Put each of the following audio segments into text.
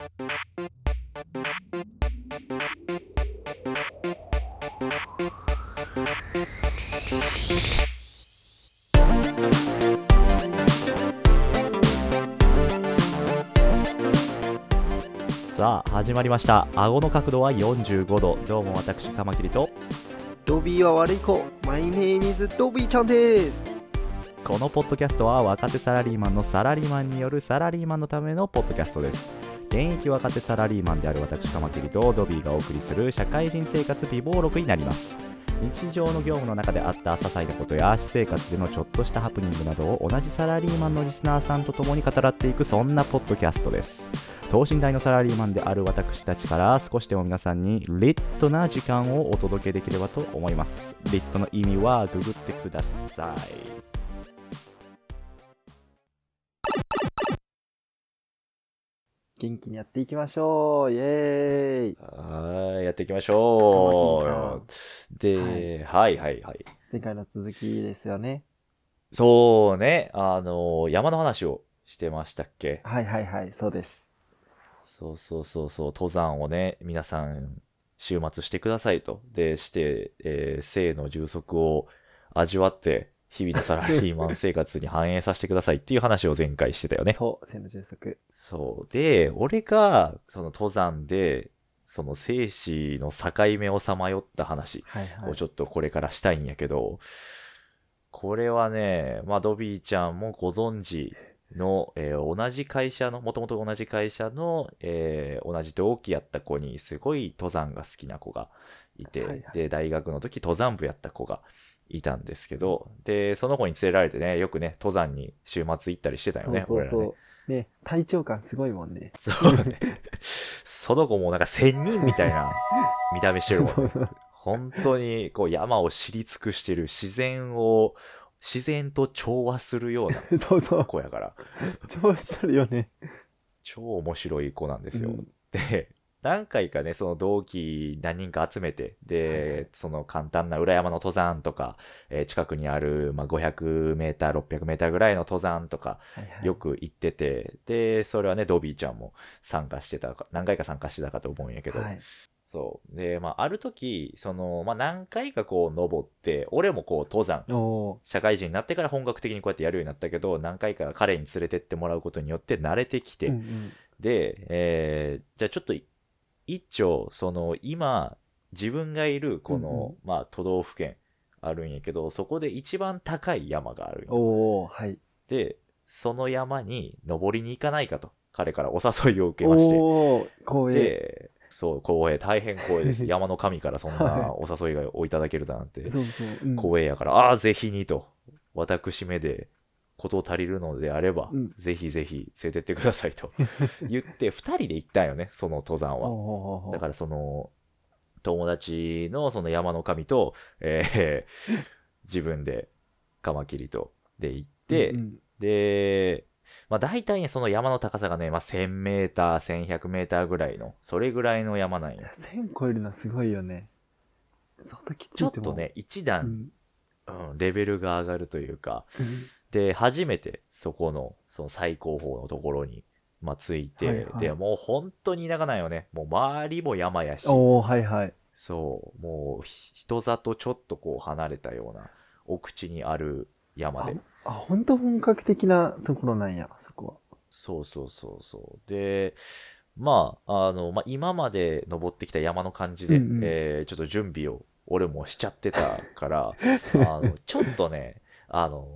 さあ始まりました。顎の角度は45度。どうも私カマキリと。ドビーは悪い子。My name is ドビーちゃんです。このポッドキャストは若手サラリーマンのサラリーマンによるサラリーマンのためのポッドキャストです現役若手サラリーマンである私カマキリとドビーがお送りする社会人生活美貌録になります。日常の業務の中であった些細なことや私生活でのちょっとしたハプニングなどを同じサラリーマンのリスナーさんと共に語らっていくそんなポッドキャストです。等身大のサラリーマンである私たちから少しでも皆さんにリットな時間をお届けできればと思います。リットの意味はググってください。元気にやっていきましょう。イエーイ。はい、やっていきましょう。で、はい、はい、はい。前回の続きですよね。そうね、あの、山の話をしてましたっけ？はいはいはいそうです。そうそうそうそう、登山をね、皆さん、週末してくださいと。で、して、えー性の充足を味わって、日々のサラリーマン生活に反映させてくださいっていう話を前回してたよね。そう千の充足そう。で、俺が、その登山で、その生死の境目をさまよった話はいはいをちょっとこれからしたいんやけど、これはね、まあ、ドビーちゃんもご存知の、えー同じ会社の、もともと同じ会社の、えー同じ同期やった子に、すごい登山が好きな子がいて、はいはいで、大学の時登山部やった子がいたんですけど、で、その子に連れられてね、よくね、登山に週末行ったりしてたよね、そうそう俺らね。そうね体調感すごいもんね。そうね。その子もなんか仙人みたいな見た目してるもんね。そうそう。本当にこう山を知り尽くしてる自然を自然と調和するような そうそう。子やから。超してるよね。超面白い子なんですよ。うん。で何回かねその同期何人か集めてで、はいはい。その簡単な裏山の登山とか、えー近くにある、まあ、500メーター600メーターぐらいの登山とかはいはい。よく行っててでそれはねドビーちゃんも参加してたか何回か参加してたかと思うんやけど、はい。そう。で、まあ、ある時、その、まあ、何回かこう、登って、俺もこう、登山、社会人になってから本格的にこうやってやるようになったけど、何回か彼に連れてってもらうことによって慣れてきて、うんうん。で、えーじゃあちょっと、一丁、その、今、自分がいる、この、うんまあ、都道府県あるんやけど、そこで一番高い山があるんよ。おーはい。で、その山に登りに行かないかと、彼からお誘いを受けまして、で、そう、光栄、大変光栄です。山の神からそんはなお誘いがをいただけるだなんて、そうそう、うん。光栄やから、ああ、ぜひにと、私めで、こと足りるのであれば、うん。ぜひぜひ連れてってくださいと 言って、二人で行ったんよね、その登山は。だからその、友達のその山の神と、えー自分で、カマキリと、で行って、うんうん。で、まあ大体ね、その山の高さがね、まあ1000メーター、1100メーターぐらいの、それぐらいの山なんや。1000超えるのすごいよね。相当きついちょっとね、一段、うん。うん、レベルが上がるというか、うんで、初めてそこの、その最高峰のところに、まあ、着いて、はいはいで、もう本当に田舎なんよね。もう周りも山やし、おおはいはいそう、もうひ人里ちょっとこう離れたような奥地にある山で。あ本当本格的なところなんやそこはそうそうそうそう。で、まあ、あの、まあ、今まで登ってきた山の感じで、うんうんえーちょっと準備を俺もしちゃってたから、あの、ちょっとね、あの、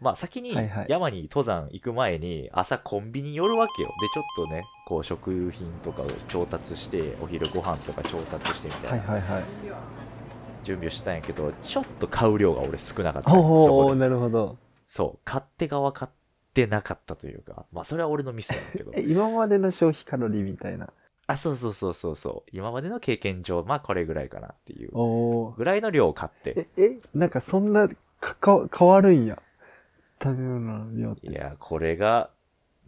まあ、先に山に登山行く前に朝コンビニ寄るわけよ。で、ちょっとね、こう食品とかを調達して、お昼ご飯とか調達してみたいなはいはいはい準備をしたんやけど、ちょっと買う量が俺少なかったの。おおなるほどそう、勝手が分かってなかったというか、まあ、それは俺のミスなんだけど え。今までの消費カロリーみたいなあ、そうそうそうそうそう。今までの経験上、まあこれぐらいかなっていうぐらいの量を買って。ええなんかそんなかか変わるんや食べ物の量っていや、これが、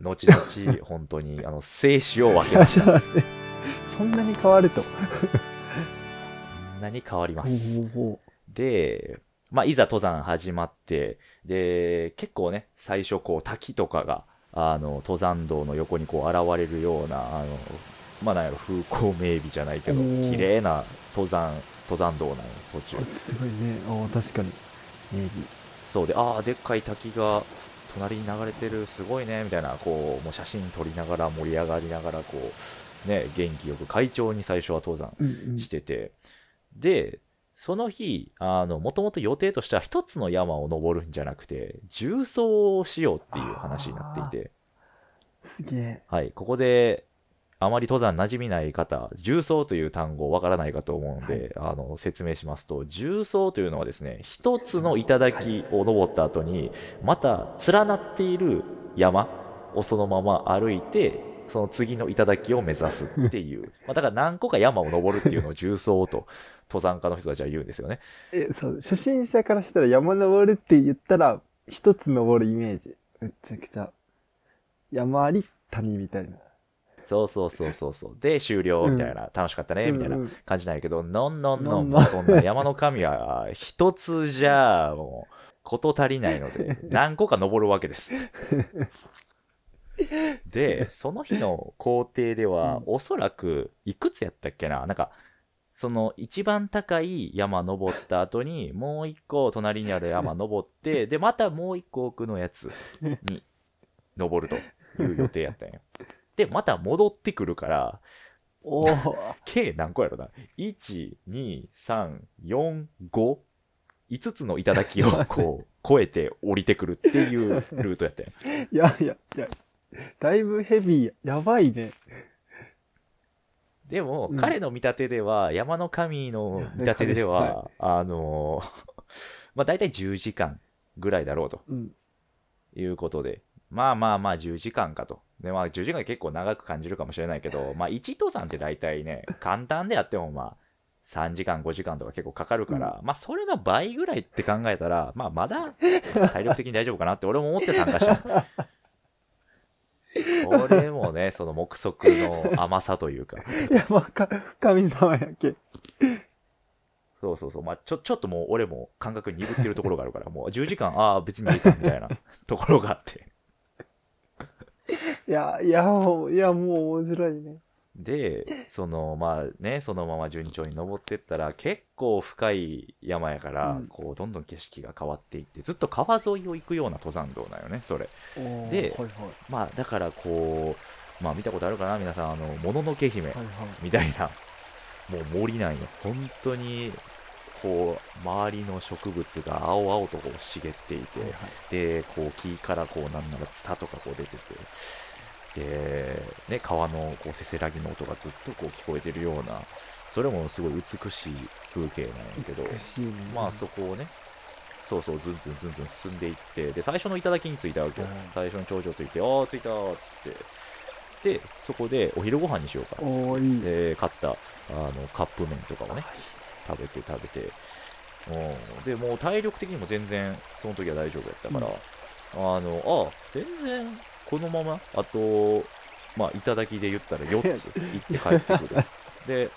後々、本当に、あの、生死を分けました。そんなに変わるとこんなに変わります。ほうほで、まあ、いざ登山始まって、で、結構ね、最初こう滝とかがあの登山道の横にこう現れるようなあのまあなんやろ風光明媚じゃないけど綺麗な登山登山道なんよ途中すごいね。おー確かに。ネギ。そうでああでっかい滝が隣に流れてるすごいねみたいなこうもう写真撮りながら盛り上がりながらこうね元気よく快調に最初は登山うんうん。してて、でその日あのもともと予定としては一つの山を登るんじゃなくて重走をしようっていう話になっていてすげえ。はいここであまり登山馴染みない方重走という単語わからないかと思うので、あの説明しますと重走というのはですね一つの頂を登った後にまた連なっている山をそのまま歩いてその次の頂を目指すっていう まあだから何個か山を登るっていうのを重走と登山家の人たちは言うんですよね え、そう、初心者からしたら山登るって言ったら、一つ登るイメージ。めちゃくちゃ。山あり、谷みたいな。そうそうそうそうそう。で終了みたいな、楽しかったねみたいな感じなんやけど、のんのんのん、のんのん。そんな山の神は一つじゃもう事足りないので、何個か登るわけです。で、その日の工程では、うん。おそらく、いくつやったっけな。なんか、その一番高い山登った後に、もう一個隣にある山登って、で、またもう一個奥のやつに登るという予定やったんよ。で、また戻ってくるから、おー 計何個やろな ?1、2、3、4、5、5つの頂をこう、越えて降りてくるっていうルートやったんよ いやいや、いや、だいぶヘビーや。やばいね。でも、うん彼の見立てでは、山の神の見立てでは、あのー まあ大体10時間ぐらいだろうとうん。いうことで、まあまあまあ10時間かと。で、まあ10時間結構長く感じるかもしれないけど、まあ1登山って大体ね、簡単であってもまあ3時間5時間とか結構かかるから、まあそれの倍ぐらいって考えたら、まあまだ体力的に大丈夫かなって俺も思って参加した。これもね、その目測の甘さというか、山か、神様やけ。そうそうそう、まあ、ちょちょっともう俺も感覚鈍ってるところがあるから、もう10時間、ああ、別にいいかみたいなところがあって。いや、いや、もう、いや、もう面白いね。で、そのまあね、そのまま順調に登ってったら、結構深い山やから、うんこう、どんどん景色が変わっていって、ずっと川沿いを行くような登山道だよね、それ。おーではいはい。まあ、だからこう、まあ見たことあるかな、皆さん、あの、もののけ姫はいはい。みたいな、もう森なんよ。本当に、こう、周りの植物が青々とこう茂っていて、はいはい。で、こう木からこうなんならツタとかこう出てて、で、ね、川のこうせせらぎの音がずっとこう聞こえてるような、それもすごい美しい風景なんやけど、ね。まあそこをね、そうそう、ずんずんずんずん進んでいって、で、最初の頂に着いたわけよ。うん。最初の頂上着いて、ああ、着いたーっつって、で、そこでお昼ご飯にしようかっつって。買ったあのカップ麺とかをね食べて食べて。うん。でもう体力的にも全然その時は大丈夫やったから、うん。あのあ全然このままあとまあ頂で言ったら 4つ行って帰ってくる。で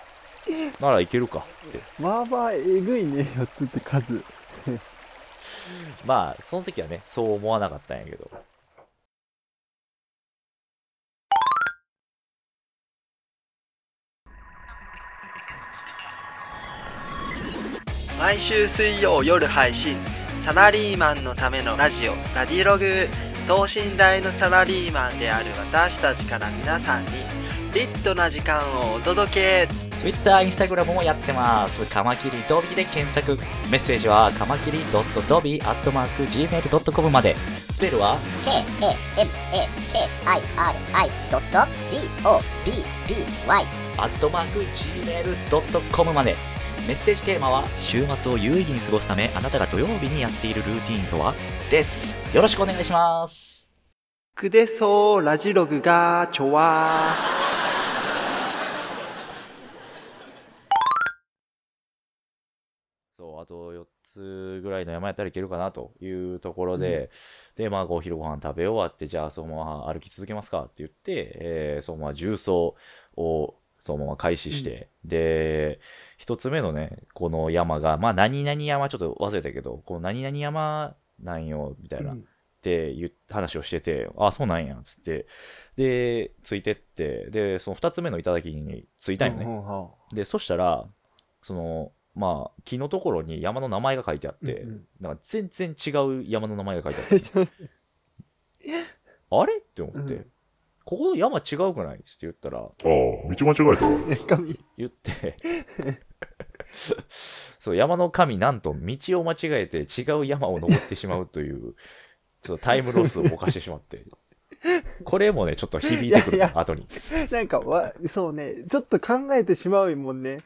ならいけるか。って。まあまあ、えぐいね、4つって数。まあその時はねそう思わなかったんやけど毎週水曜夜配信サラリーマンのためのラジオラディログ等身大のサラリーマンである私たちから皆さんにリットな時間をお届け Twitter、Instagram もやってます。カマキリドビーで検索。メッセージはカマキリ .dobi.gmail.com まで。スペルは？K-A-M-A-K-I-R-I.D-O-B-B-Y アットマーク Gmail.com まで。メッセージテーマは週末を有意義に過ごすためあなたが土曜日にやっているルーティーンとは？です。よろしくお願いします。くでそうラジログがちょわそう、あと4つぐらいの山やったらいけるかなというところで、で、まあ、お昼ご飯食べ終わって、じゃあそのまま歩き続けますかって言って、えーそのまま重走をそのまま開始して、で、一つ目のね、この山が、まあ、何々山、ちょっと忘れたけど、この何々山なんよ、みたいなうん。って言っ話をしてて、あ、そうなんや、つって。で、ついてって、で、その2つ目の頂に着いたんよね。で、そしたら、その、まあ、木のところに山の名前が書いてあって、うんうん。なんか全然違う山の名前が書いてあって、あれ？って思って、うん。ここ山違うくない？っつって言ったら、ああ、道間違えたわ。言って、そう、山の神、なんと道を間違えて違う山を登ってしまうという、ちょっとタイムロスを犯してしまって、これもね、ちょっと響いてくるいやいや後に。なんかわ、そうね、ちょっと考えてしまうもんね。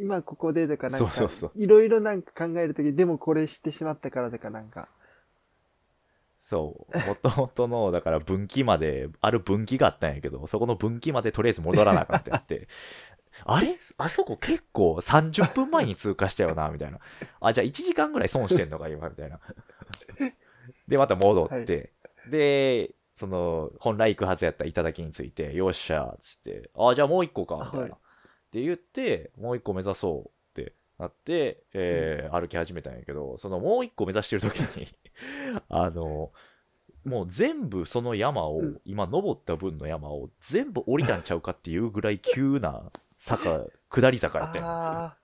今ここでとかなんか、いろいろなんか考えるとき、でもこれしてしまったからとかなんか。そう、もともとの、だから分岐まで、ある分岐があったんやけど、そこの分岐までとりあえず戻らなあかんってなって、あれ？あそこ結構30分前に通過したよな、みたいな。あ、じゃあ1時間ぐらい損してんのか、今、みたいな。で、また戻って、で、その、本来行くはずやった頂について、よっしゃ、つって、あ、じゃあもう一個か、みたいな。はいって言って、もう一個目指そうってなって、えー歩き始めたんやけど、そのもう一個目指してる時に、あの、もう全部その山を、うん今登った分の山を全部降りたんちゃうかっていうぐらい急な坂、下り坂やったんやあ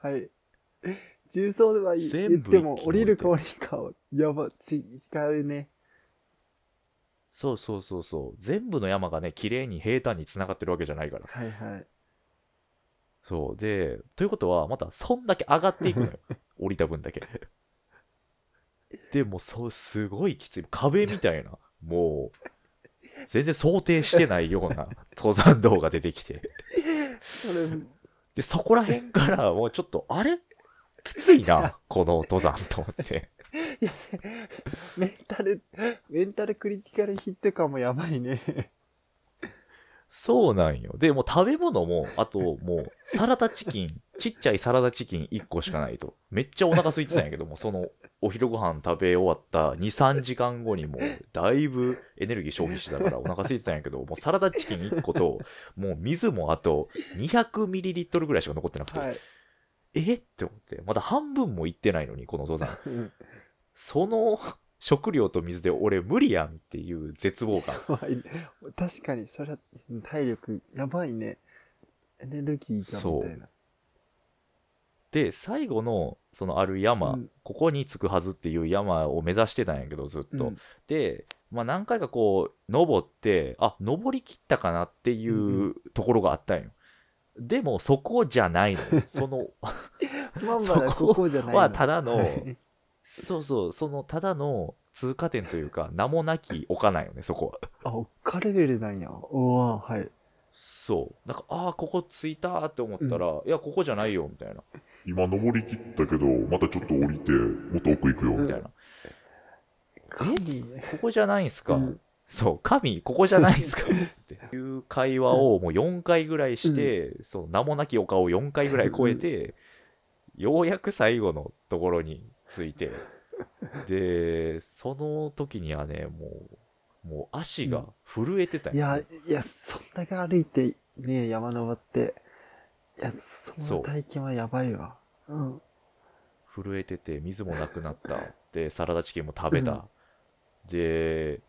あ、はい。重曹では言全部っても降りるか降りるかを、やば、ち、違うね。そうそうそうそう。全部の山がね、綺麗に平坦に繋がってるわけじゃないから。はいはい。そう。で、ということは、またそんだけ上がっていくのよ。降りた分だけ。でも、そう、すごいきつい。壁みたいな。もう、全然想定してないような登山道が出てきて。で、そこら辺から、もうちょっと、あれ？きついな、この登山と思って。いや、メンタル、メンタルクリティカルヒット感もやばいね。そうなんよ。で、もう食べ物も、あともう、サラダチキン、ちっちゃいサラダチキン1個しかないと。めっちゃお腹空いてたんやけども、その、お昼ご飯食べ終わった2、3時間後にもう、だいぶエネルギー消費してたからお腹空いてたんやけど、もうサラダチキン1個と、もう水もあと 200ml ぐらいしか残ってなくて、はい。え？って思って、まだ半分もいってないのに、この登山。うんその食料と水で俺無理やんっていう絶望感。まあ確かに、それは体力やばいね。エネルギーがみたいな。で最後のそのある山、うん。ここに着くはずっていう山を目指してたんやけどずっと、うん。で、まあ、何回かこう登ってあ登りきったかなっていうんうところがあったんよ。でもそこじゃないのよ。その まん そこまだここじゃないの。はただのはいそうそうそのただの通過点というか名もなき丘なんよねそこは。あ、おっかレベルなんや。おわはい。そう。なんかああここ着いたって思ったら、いやここじゃないよみたいな。今登りきったけど、またちょっと降りて、もっと奥行くよ。みたいな、神？ここじゃないんすか、うん。そう、神、ここじゃないですか？って。いう会話をもう4回ぐらいして、そう名もなき丘を4回ぐらい超えて、ようやく最後のところに着いて、で、その時にはね、もう、もう足が震えてたんよいや、いや、そんだけ歩いて、ね、山登って、いや、その体験はやばいわ。うん。震えてて、水もなくなった。で、サラダチキンも食べた。で、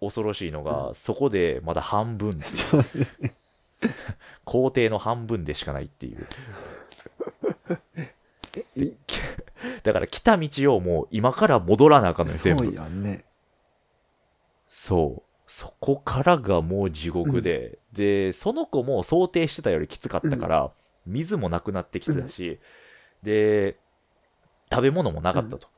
恐ろしいのが、そこでまだ半分、ちょ工程の半分でしかないっていう。でだから来た道をもう今から戻らなあかんのよ、全部そう。やんね。そう。そこからがもう地獄で、で、その子も想定してたよりきつかったから、水もなくなってきてたし、で、食べ物もなかったと。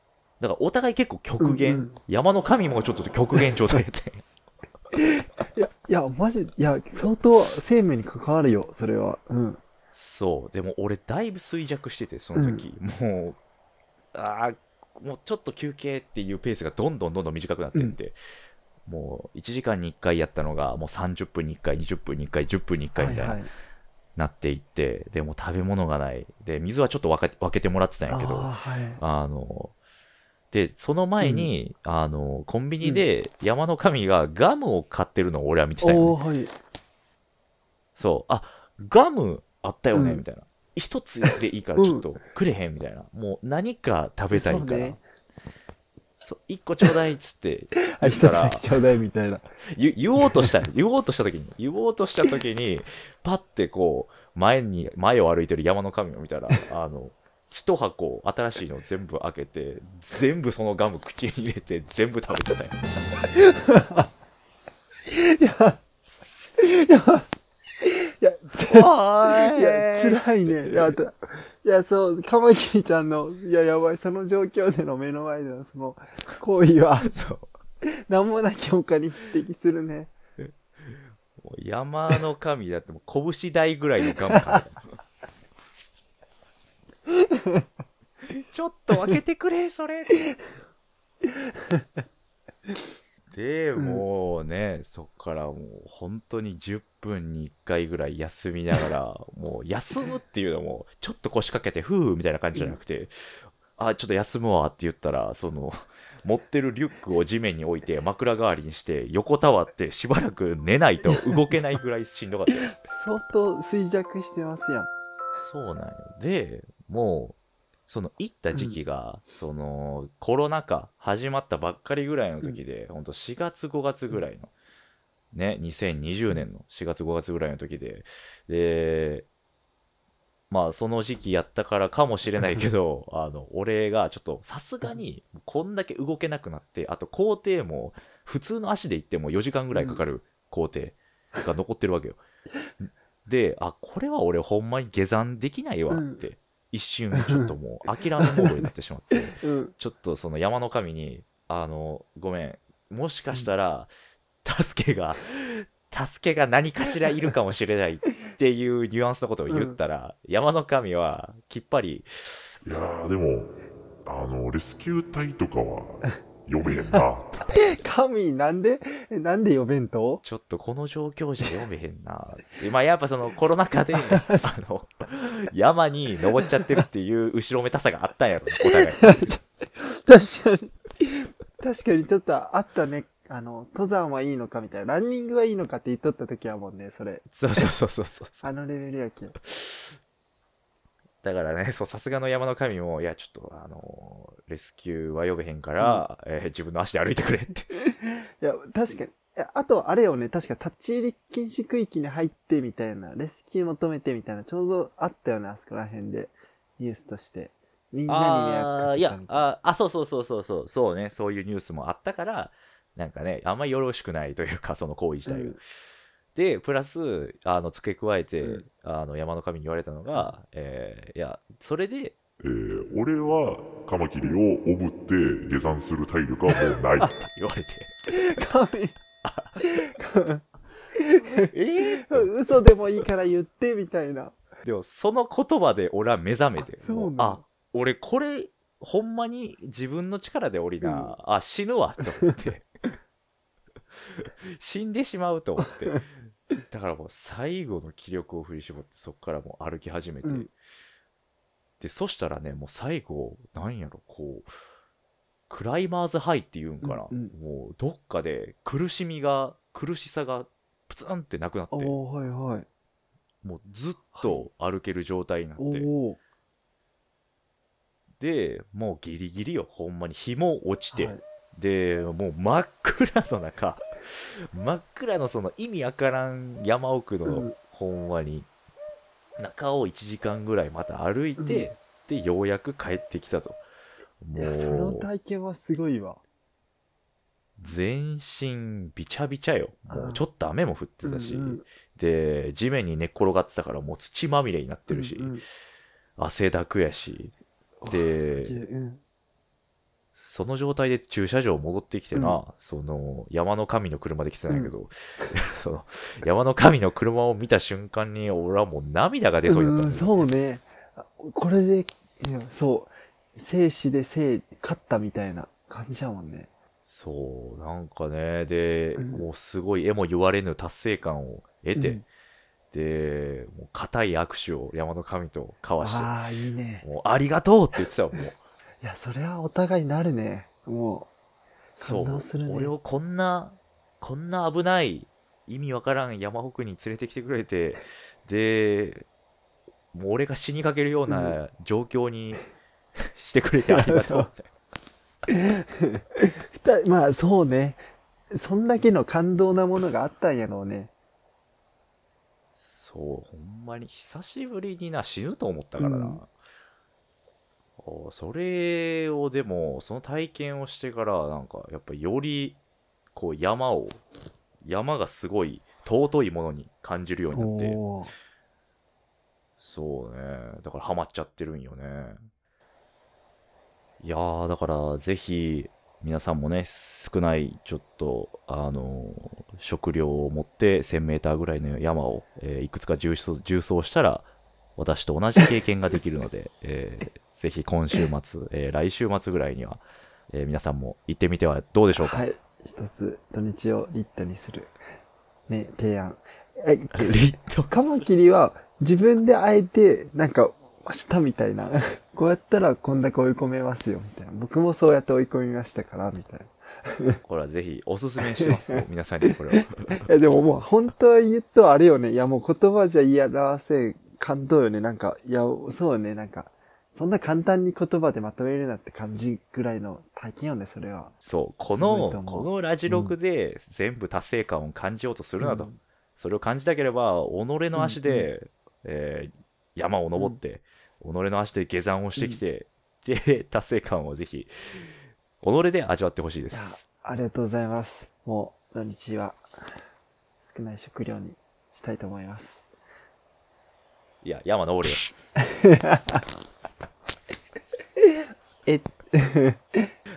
だからお互い結構極限、うんうん山の神もちょっと極限状態やったんや いや、いや、マジ、いや、相当生命に関わるよ、それは。うん。そう。でも俺だいぶ衰弱してて、その時。もう、ああ、もうちょっと休憩っていうペースがどんどんどんどん短くなってって、もう1時間に1回やったのが、もう30分に1回、20分に1回、10分に1回みたいな、はいはい。なっていって、でもう食べ物がない。で、水はちょっと分け分けてもらってたんやけど、あーはい。あの、で、その前に、あの、コンビニで山の神がガムを買ってるのを俺は見てたよ、ね。おー、はい。そう、あ、ガムあったよね、うんみたいな。一つでいいからちょっとくれへんみたいな。もう何か食べたいから。そうねそう1個ちょうだいっつって あ、言ったらちょうだいみたいな。言言おうとした言おうとした時に言おうとした時にパッてこう前に前を歩いてる山の神を見たらあの一箱新しいの全部開けて全部そのガム口に入れて全部食べてたよ いや、おいや、辛いね。いや、たいや、そう、カマキリちゃんの、いや、やばい、その状況での目の前でのその行為は、そうなんもなき他に匹敵するね。もう山の神だってもう拳台ぐらいのガム ちょっと開けてくれそれでもうね、そっからもう本当に10分に1回ぐらい休みながら もう休むっていうのもちょっと腰掛けてふうみたいな感じじゃなくて、あちょっと休むわって言ったらその持ってるリュックを地面に置いて枕代わりにして横たわってしばらく寝ないと動けないぐらいしんどかったよ 相当衰弱してますやん。そうなんよでもうその行った時期が、そのコロナ禍始まったばっかりぐらいの時で、ほんと4月5月ぐらいのね2020年の4月5月ぐらいの時ででまあその時期やったからかもしれないけど あの俺がちょっとさすがにこんだけ動けなくなってあと工程も普通の足で行っても4時間ぐらいかかる工程が残ってるわけよ。であこれは俺ほんまに下山できないわって、一瞬ちょっともう 諦めモードになってしまって うん。ちょっとその山の神にあのごめんもしかしたら助けが助けが何かしらいるかもしれないっていうニュアンスのことを言ったら、山の神はきっぱりいやーでもあのレスキュー隊とかは 呼べへんな 神、なんで、なんで呼べんと？ちょっとこの状況じゃ読めへんなでまあやっぱそのコロナ禍で あの山に登っちゃってるっていう後ろめたさがあったんやろ お互い確かに。確かにちょっとあったね。あの、登山はいいのかみたいな。ランニングはいいのかって言っとった時はもんね、それ。そうそうそうそうそうあのレベルやけん。だからね、そう、さすがの山の神も、いや、ちょっと、あのレスキューは呼べへんから、えー自分の足で歩いてくれって。いや、確かに。あと、あれよね、確か立ち入り禁止区域に入ってみたいな、レスキュー求めてみたいな、ちょうどあったよね、あそこら辺で。ニュースとして。みんなに迷惑あーいやかけたいな。ああ、そうそうそうそうそう、そうね、そういうニュースもあったから、なんかね、あんまりよろしくないというか、その行為自体が。うんで、プラス、あの、付け加えて、うんあの、山の神に言われたのが、えーいや、それで、えー俺はカマキリをおぶって下山する体力はもうない 言われて、神。え嘘でもいいから言って、みたいな。でも、その言葉で俺は目覚めて、あそうあ、俺これ、ほんまに自分の力で降りな、あ、死ぬわ、と思って。死んでしまうと思って。だからもう最後の気力を振り絞って、そっからもう歩き始めて。うん。で、そしたらね、もう最後、なんやろ、こう、クライマーズハイっていうんかな、うんうん。もうどっかで苦しみが、苦しさがプツンってなくなって、はいはい。もうずっと歩ける状態になって、おー。でもうギリギリよほんまに。日も落ちて、はい。でもう真っ暗の中 真っ暗のその意味わからん山奥の、うん。ほんまに中を1時間ぐらいまた歩いて、でようやく帰ってきたと。もいや、そのう体験はすごいわ。全身びちゃびちゃよ。もうちょっと雨も降ってたし、うんうん。で地面に寝っ転がってたからもう土まみれになってるし、うんうん。汗だくやし。でうんその状態で駐車場戻ってきてな、うん。その山の神の車で来てないけど、その山の神の車を見た瞬間に俺はもう涙が出そうになったうんん、だよそうね。あこれで、そう、生死で生、勝ったみたいな感じやもんね。そうなんかね。で、うん。もうすごい絵も言われぬ達成感を得て、うん。でもう固い握手を山の神と交わしてああ、いいね。もうありがとうって言ってたよもういや、それはお互いなるね。もそう感動するね俺をこんなこんな危ない意味わからん山奥に連れてきてくれてでもう俺が死にかけるような状況に してくれてありがとう まあそうね。そんだけの感動なものがあったんやろうね。そう、ほんまに久しぶりにな、死ぬと思ったからな。うんおそれをでも、その体験をしてから、なんか、やっぱより、こう山を、山がすごい尊いものに感じるようになって、そうね。だからハマっちゃってるんよね。いやー、だからぜひ、皆さんもね、少ない、ちょっと、あのー食料を持って1000メーターぐらいの山を、えーいくつか重走重走したら、私と同じ経験ができるので、えーぜひ今週末、えー来週末ぐらいには、えー皆さんも行ってみてはどうでしょうか？はい。一つ、土日をリットにする。ね、提案。え、リットカマキリは自分であえて、なんか、明日みたいな。こうやったらこんだけ追い込めますよ、みたいな。僕もそうやって追い込みましたから、みたいな。これはぜひおすすめしてますよ、皆さんにこれを。いや、でももう本当は言うとあれよね。いや、もう言葉じゃ言い表せん感動よね。なんか、いや、そうね、なんか、そんな簡単に言葉でまとめるなって感じぐらいの体験よね、それは。そう、この、このラジログで全部達成感を感じようとするなと。うんそれを感じたければ、己の足で、えー山を登って、己の足で下山をしてきて、で、達成感をぜひ、己で味わってほしいです。、ありがとうございます。もう、土日は、少ない食料にしたいと思います。いや、山登れよ。え、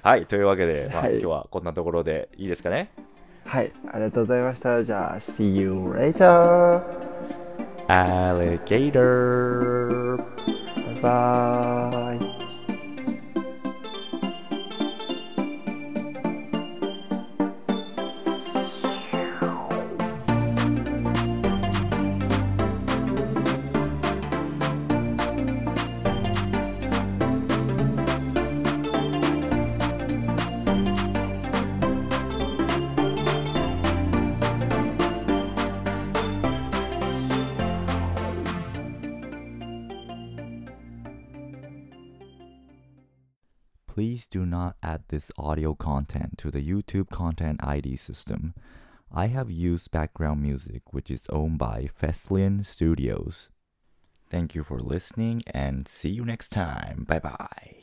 はい、というわけで、まあ、はい今日はこんなところでいいですかね？はい、ありがとうございました。じゃあ、see you later! Alligator! バイバーイ。Do not add this audio content to the YouTube Content ID system. I have used background music which is owned by Feslian Studios. Thank you for listening and see you next time. Bye bye.